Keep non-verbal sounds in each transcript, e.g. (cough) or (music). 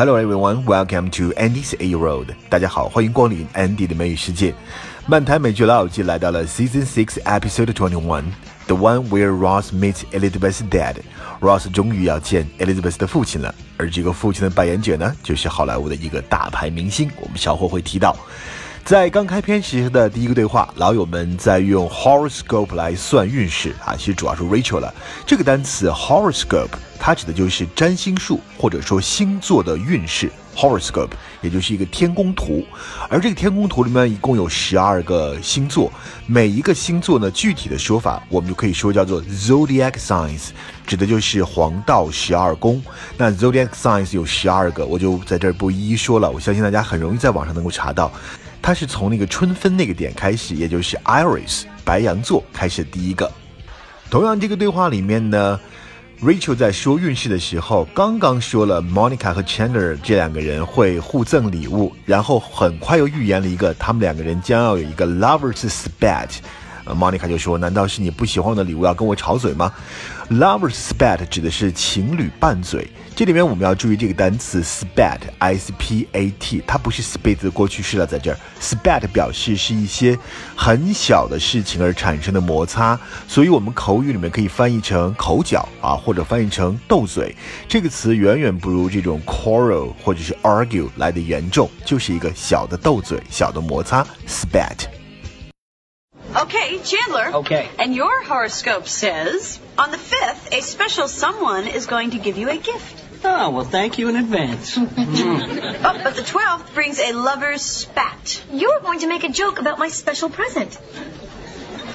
Hello everyone, welcome to Andy's A Road。大家好，欢迎光临 Andy 的美语世界。漫谈美剧老友记来到了 Season Six Episode Twenty The one where Ross meets Elizabeth's dad。Ross 终于要见 Elizabeth 的父亲了，而这个父亲的扮演者呢，就是好莱坞的一个大牌明星。我们稍后会提到。在刚开篇时的第一个对话，老友们在用 horoscope 来算运势啊，其实主要是 Rachel 了。这个单词 horoscope 它指的就是占星术或者说星座的运势，horoscope 也就是一个天宫图。而这个天宫图里面一共有十二个星座，每一个星座呢，具体的说法我们就可以说叫做 zodiac signs，指的就是黄道十二宫。那 zodiac signs 有十二个，我就在这儿不一一说了，我相信大家很容易在网上能够查到。它是从那个春分那个点开始，也就是 Iris 白羊座开始第一个。同样，这个对话里面呢，Rachel 在说运势的时候，刚刚说了 Monica 和 Chandler 这两个人会互赠礼物，然后很快又预言了一个他们两个人将要有一个 lovers spat。呃，Monica 就说：“难道是你不喜欢我的礼物要跟我吵嘴吗？Love's Spat 指的是情侣拌嘴。这里面我们要注意这个单词 spat，s p a t，它不是 spit 的过去式了，在这儿 spat 表示是一些很小的事情而产生的摩擦，所以我们口语里面可以翻译成口角啊，或者翻译成斗嘴。这个词远远不如这种 quarrel 或者是 argue 来的严重，就是一个小的斗嘴、小的摩擦 spat。Okay, Chandler. Okay. And your horoscope says on the 5th, a special someone is going to give you a gift. Oh, well, thank you in advance. (laughs) Mm. oh, but the 12th brings a lover's spat. You're going to make a joke about my special present.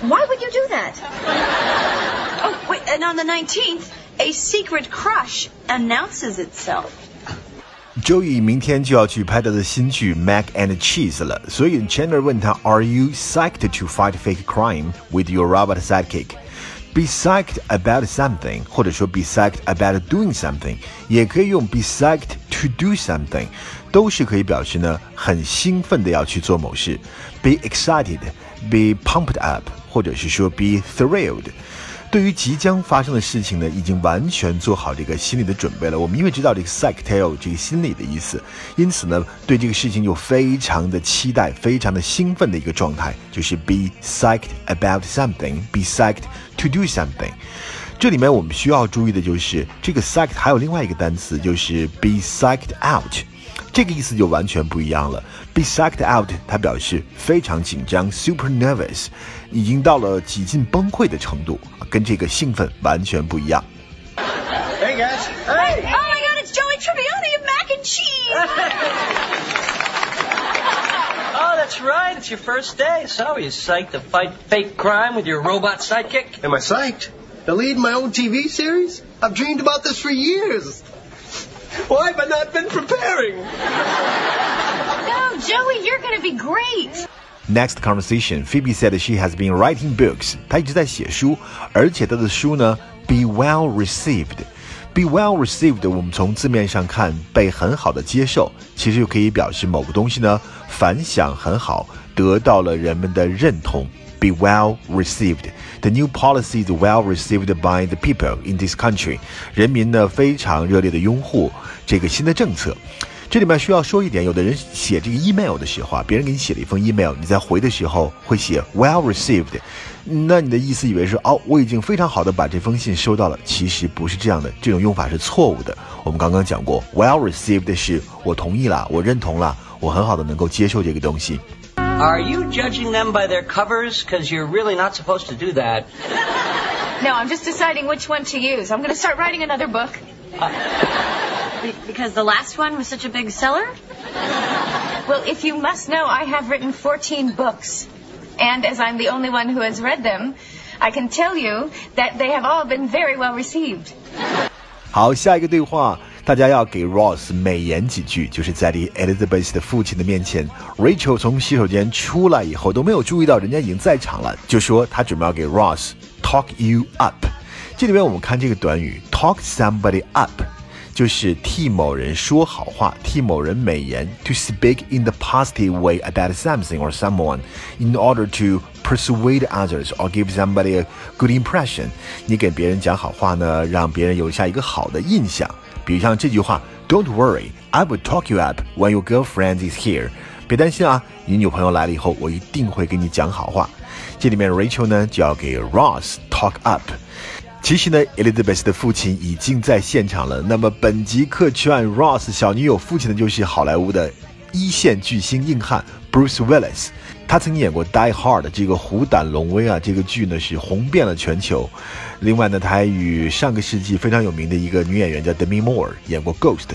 Why would you do that? (laughs) Oh, wait, and on the 19th, a secret crush announces itself. Joey 明天就要去拍他的新剧《Mac and Cheese》了，所以 Chandler 问他：“Are you psyched to fight fake crime with your robot sidekick？” Be psyched about something，或者说 be psyched about doing something，也可以用 be psyched to do something，都是可以表示呢很兴奋的要去做某事。Be excited，be pumped up，或者是说 be thrilled。 对于即将发生的事情呢，已经完全做好这个心理的准备了。我们因为知道这个 psych tale 这个心理的意思，因此呢，对这个事情就非常的期待，非常的兴奋的一个状态，就是 be psyched about something，be psyched to do something。这里面我们需要注意的就是这个 psyched 还有另外一个单词，就是 be psyched out。这个意思就完全不一样了。Be psyched out，它表示非常紧张，super nervous，已经到了几近崩溃的程度，跟这个兴奋完全不一样。Hey guys. Hey! Oh my god, it's Joey Tribbiani of Mac and Cheese! (laughs) oh, that's right. It's your first day. So, you psyched to fight fake crime with your robot sidekick? Am I psyched? The lead in my own TV series? I've dreamed about this for years. Why have I not been preparing? No, Joey, you're going to be great. Next conversation, Phoebe said she has been writing books. 她一直在写书，而且她的书呢，be well received。be well received，我们从字面上看，被很好的接受，其实就可以表示某个东西呢反响很好，得到了人们的认同。 Be well received. The new policy is well received by the people in this country. 人民呢非常热烈的拥护这个新的政策。这里面需要说一点，有的人写这个 email 的时候啊，别人给你写了一封 email，你在回的时候会写 well received，那你的意思以为是哦，我已经非常好的把这封信收到了，其实不是这样的，这种用法是错误的。我们刚刚讲过，well received 是我同意了，我认同了，我很好的能够接受这个东西。Are you judging them by their covers? Because you're really not supposed to do that. No, I'm just deciding which one to use. I'm going to start writing another book. Because the last one was such a big seller? Well, if you must know, I have written 14 books. And as I'm the only one who has read them, I can tell you that they have all been very well received. (laughs) 好，下一个对话， 大家要给 Ross 美言几句，就是在这 Elizabeth 的父亲的面前，Rachel 从洗手间出来以后都没有注意到人家已经在场了，就说他准备要给 Ross talk you up。这里面我们看这个短语 talk somebody up。就是替某人说好话，替某人美言，to speak in the positive way about something or someone in order to persuade others or give somebody a good impression。你给别人讲好话呢，让别人留下一个好的印象。比如像这句话 Don't worry, I will talk you up when your girlfriend is here。别担心啊，你女朋友来了以后，我一定会给你讲好话。这里面 Rachel 呢就要给 Ross talk up。其实呢，Elizabeth 的父亲已经在现场了。那么本集客串 Ross 小女友父亲的就是好莱坞的一线巨星硬汉 Bruce Willis。他曾经演过《Die Hard》这个虎胆龙威啊，这个剧呢是红遍了全球。另外呢，他还与上个世纪非常有名的一个女演员叫 Demi Moore 演过《Ghost》，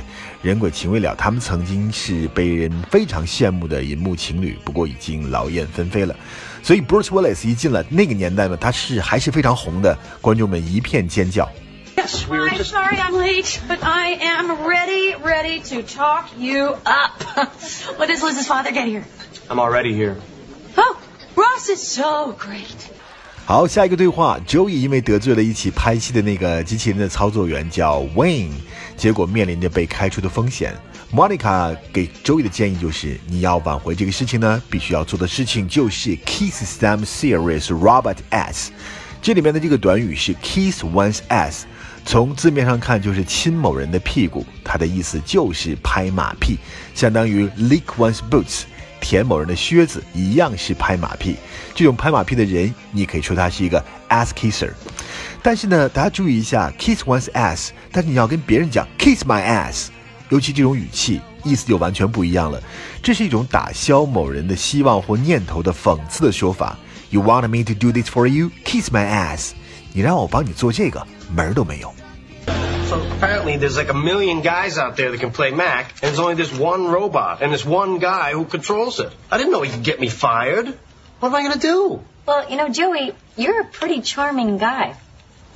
人鬼情未了。他们曾经是被人非常羡慕的银幕情侣，不过已经劳燕分飞了。所以 Bruce Willis 一进来那个年代呢，他是还是非常红的，观众们一片尖叫。Yes, we were just. Sorry I'm late, but I am ready, ready to talk you up. what does Liz's father get here? I'm already here. Oh, Ross is so great. 好，下一个对话，Joey 因为得罪了一起拍戏的那个机器人的操作员叫 Wayne，结果面临着被开除的风险。Monica 给 Joey 的建议就是，你要挽回这个事情呢，必须要做的事情就是 kiss some serious Robert ass。这里面的这个短语是 kiss one's ass，从字面上看就是亲某人的屁股，它的意思就是拍马屁，相当于 lick one's boots。舔某人的靴子一样是拍马屁，这种拍马屁的人，你可以说他是一个 ass kisser。但是呢，大家注意一下，kiss one's ass，但是你要跟别人讲 kiss my ass，尤其这种语气，意思就完全不一样了。这是一种打消某人的希望或念头的讽刺的说法。You want me to do this for you? Kiss my ass。你让我帮你做这个，门儿都没有。So apparently there's like a million guys out there that can play Mac, and there's only this one robot and this one guy who controls it. I didn't know he could get me fired. What am I gonna do? Well, you know, Joey, you're a pretty charming guy.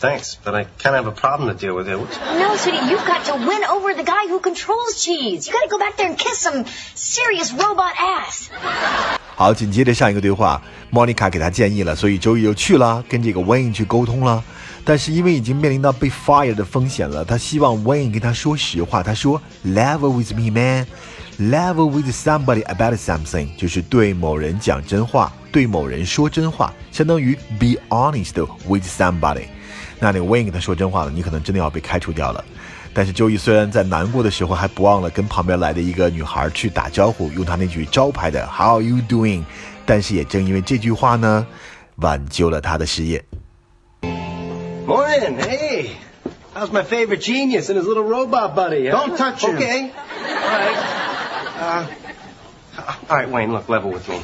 Thanks, but I kind of have a problem to deal with here. What's- No, sweetie, you've got to win over the guy who controls cheese. You got to go back there and kiss some serious robot ass. (laughs) 好，紧接着上一个对话，莫妮卡给他建议了，所以周易就去了，跟这个 Wayne 去沟通了。 但是因为已经面临到被 fire 的风险了，他希望 Wayne 跟他说实话。他说，level with me, man. Level with somebody about something，就是对某人讲真话，对某人说真话，相当于 be honest with somebody。那那个 Wayne 跟他说真话了，你可能真的要被开除掉了。但是周易虽然在难过的时候，还不忘了跟旁边来的一个女孩去打招呼，用他那句招牌的 How are you doing？但是也正因为这句话呢，挽救了他的事业。Morning, hey. How's my favorite genius and his little robot buddy? huh? Don't touch him. Okay. All right. Uh, all right, Wayne, look, level with me.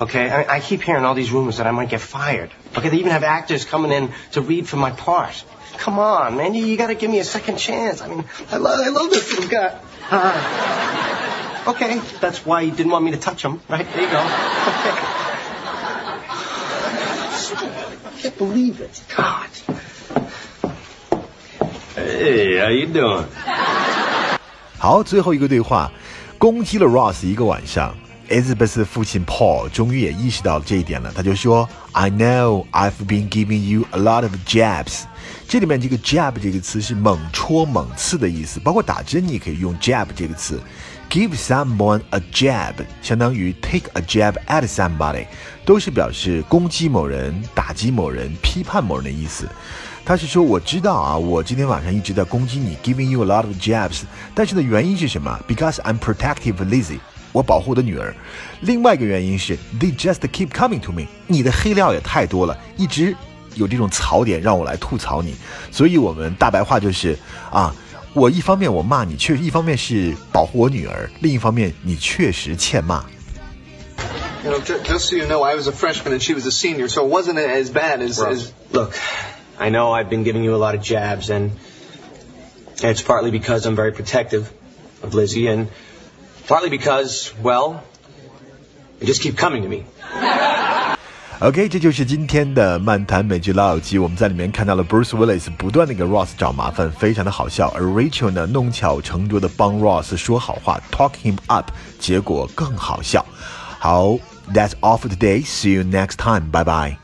Okay, I, I keep hearing all these rumors that I might get fired. Okay, they even have actors coming in to read for my part. Come on, man, you, you got to give me a second chance. I mean, I love, I love this little guy. Uh, okay, that's why you didn't want me to touch him, right? There you go. Okay. I can't believe it. God. Hey, how you doing? 好，最后一个对话，攻击了 Ross 一个晚上。Elizabeth 的父亲 Paul 终于也意识到了这一点了，他就说：“I know I've been giving you a lot of jabs。”这里面这个 jab 这个词是猛戳、猛刺的意思，包括打针你也可以用 jab 这个词。Give someone a jab 相当于 take a jab at somebody，都是表示攻击某人、打击某人、批判某人的意思。他是说，我知道啊，我今天晚上一直在攻击你，giving you a lot of jabs，但是呢，原因是什么？Because I'm protective Lizzie，我保护我的女儿。另外一个原因是，they just keep coming to me，你的黑料也太多了，一直有这种槽点让我来吐槽你。所以我们大白话就是啊，我一方面我骂你，确一方面是保护我女儿，另一方面你确实欠骂。You know, just, just so you know, I was a freshman and she was a senior, so it wasn't as bad as. as Look, I know I've been giving you a lot of jabs, and it's partly because I'm very protective of Lizzie, and partly because, well, they just keep coming to me. (laughs) OK，这就是今天的漫谈美剧老友记。我们在里面看到了 Bruce Willis 不断的给 Ross 找麻烦，非常的好笑。而 Rachel 呢，弄巧成拙的帮 Ross 说好话，talk him up，结果更好笑。好，That's all for today. See you next time. Bye bye.